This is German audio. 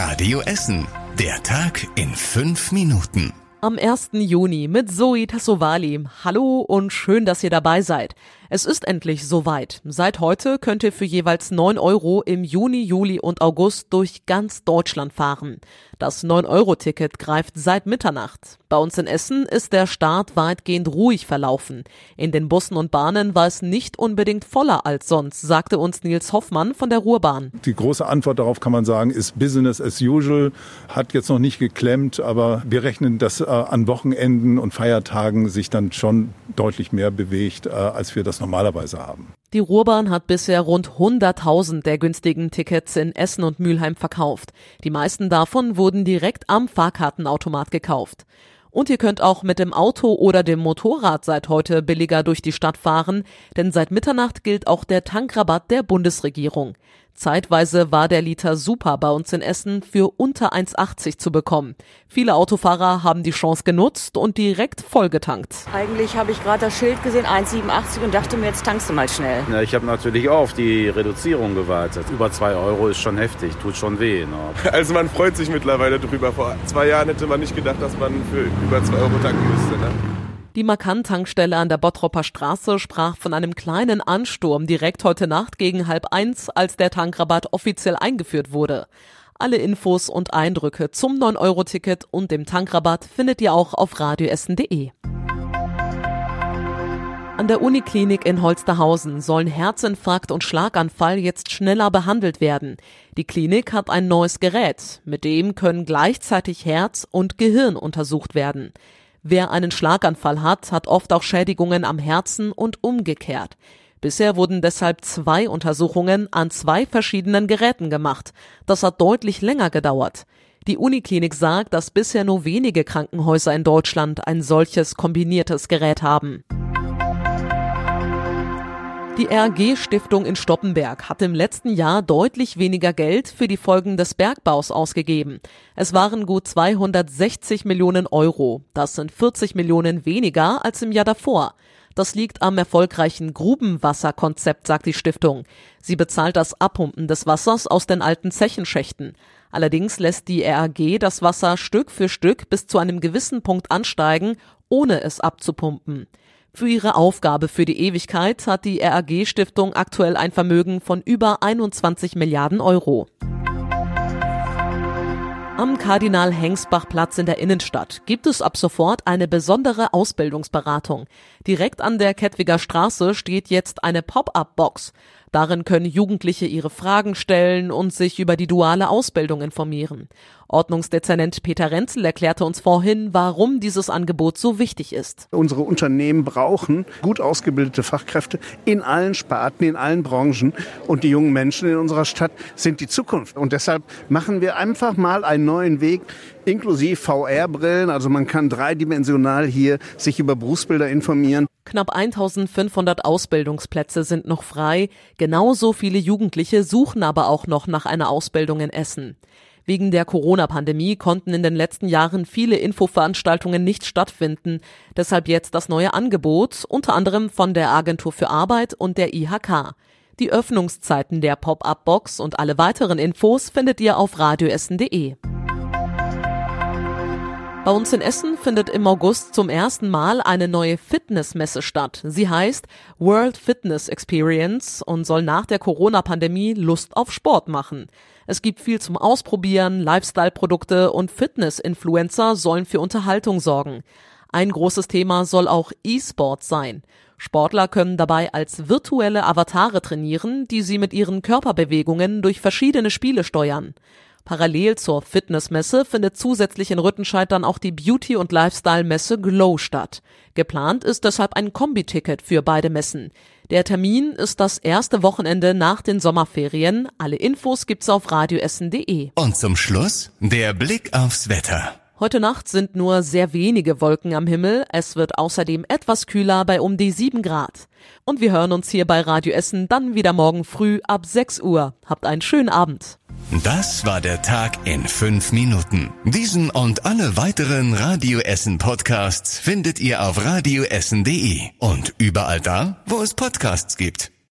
Radio Essen. Der Tag in fünf Minuten. Am 1. Juni mit Zoe Tassovali. Hallo und schön, dass ihr dabei seid. Es ist endlich soweit. Seit heute könnt ihr für jeweils 9 Euro im Juni, Juli und August durch ganz Deutschland fahren. Das 9-Euro-Ticket greift seit Mitternacht. Bei uns in Essen ist der Start weitgehend ruhig verlaufen. In den Bussen und Bahnen war es nicht unbedingt voller als sonst, sagte uns Nils Hoffmann von der Ruhrbahn. Die große Antwort darauf kann man sagen, ist Business as usual. Hat jetzt noch nicht geklemmt, aber wir rechnen, dass äh, an Wochenenden und Feiertagen sich dann schon deutlich mehr bewegt, äh, als wir das normalerweise haben. Die Ruhrbahn hat bisher rund 100.000 der günstigen Tickets in Essen und Mülheim verkauft. Die meisten davon wurden direkt am Fahrkartenautomat gekauft. Und ihr könnt auch mit dem Auto oder dem Motorrad seit heute billiger durch die Stadt fahren, denn seit Mitternacht gilt auch der Tankrabatt der Bundesregierung. Zeitweise war der Liter Super bei uns in Essen für unter 1,80 zu bekommen. Viele Autofahrer haben die Chance genutzt und direkt vollgetankt. Eigentlich habe ich gerade das Schild gesehen, 1,87 und dachte mir, jetzt tankst du mal schnell. Ja, ich habe natürlich auch auf die Reduzierung gewartet. Über 2 Euro ist schon heftig, tut schon weh. Ne? Also man freut sich mittlerweile drüber. Vor zwei Jahren hätte man nicht gedacht, dass man für über 2 Euro tanken müsste. Ne? Die Markant-Tankstelle an der Bottropper Straße sprach von einem kleinen Ansturm direkt heute Nacht gegen halb eins, als der Tankrabatt offiziell eingeführt wurde. Alle Infos und Eindrücke zum 9-Euro-Ticket und dem Tankrabatt findet ihr auch auf radioessen.de. An der Uniklinik in Holsterhausen sollen Herzinfarkt und Schlaganfall jetzt schneller behandelt werden. Die Klinik hat ein neues Gerät, mit dem können gleichzeitig Herz und Gehirn untersucht werden. Wer einen Schlaganfall hat, hat oft auch Schädigungen am Herzen und umgekehrt. Bisher wurden deshalb zwei Untersuchungen an zwei verschiedenen Geräten gemacht. Das hat deutlich länger gedauert. Die Uniklinik sagt, dass bisher nur wenige Krankenhäuser in Deutschland ein solches kombiniertes Gerät haben. Die RG-Stiftung in Stoppenberg hat im letzten Jahr deutlich weniger Geld für die Folgen des Bergbaus ausgegeben. Es waren gut 260 Millionen Euro. Das sind 40 Millionen weniger als im Jahr davor. Das liegt am erfolgreichen Grubenwasserkonzept, sagt die Stiftung. Sie bezahlt das Abpumpen des Wassers aus den alten Zechenschächten. Allerdings lässt die RAG das Wasser Stück für Stück bis zu einem gewissen Punkt ansteigen, ohne es abzupumpen. Für ihre Aufgabe für die Ewigkeit hat die RAG Stiftung aktuell ein Vermögen von über 21 Milliarden Euro. Am Kardinal-Hengsbach-Platz in der Innenstadt gibt es ab sofort eine besondere Ausbildungsberatung. Direkt an der Kettwiger Straße steht jetzt eine Pop-up-Box. Darin können Jugendliche ihre Fragen stellen und sich über die duale Ausbildung informieren. Ordnungsdezernent Peter Renzel erklärte uns vorhin, warum dieses Angebot so wichtig ist. Unsere Unternehmen brauchen gut ausgebildete Fachkräfte in allen Sparten, in allen Branchen. Und die jungen Menschen in unserer Stadt sind die Zukunft. Und deshalb machen wir einfach mal einen neuen Weg inklusive VR-Brillen. Also man kann dreidimensional hier sich über Berufsbilder informieren. Knapp 1500 Ausbildungsplätze sind noch frei. Genauso viele Jugendliche suchen aber auch noch nach einer Ausbildung in Essen. Wegen der Corona-Pandemie konnten in den letzten Jahren viele Infoveranstaltungen nicht stattfinden. Deshalb jetzt das neue Angebot, unter anderem von der Agentur für Arbeit und der IHK. Die Öffnungszeiten der Pop-up-Box und alle weiteren Infos findet ihr auf radioessen.de. Bei uns in Essen findet im August zum ersten Mal eine neue Fitnessmesse statt. Sie heißt World Fitness Experience und soll nach der Corona-Pandemie Lust auf Sport machen. Es gibt viel zum Ausprobieren, Lifestyle-Produkte und Fitness-Influencer sollen für Unterhaltung sorgen. Ein großes Thema soll auch E-Sport sein. Sportler können dabei als virtuelle Avatare trainieren, die sie mit ihren Körperbewegungen durch verschiedene Spiele steuern. Parallel zur Fitnessmesse findet zusätzlich in Rüttenscheid dann auch die Beauty- und Lifestyle-Messe Glow statt. Geplant ist deshalb ein Kombiticket für beide Messen. Der Termin ist das erste Wochenende nach den Sommerferien. Alle Infos gibt's auf radioessen.de. Und zum Schluss der Blick aufs Wetter. Heute Nacht sind nur sehr wenige Wolken am Himmel. Es wird außerdem etwas kühler bei um die 7 Grad. Und wir hören uns hier bei Radio Essen dann wieder morgen früh ab 6 Uhr. Habt einen schönen Abend. Das war der Tag in fünf Minuten. Diesen und alle weiteren Radio Essen Podcasts findet ihr auf radioessen.de und überall da, wo es Podcasts gibt.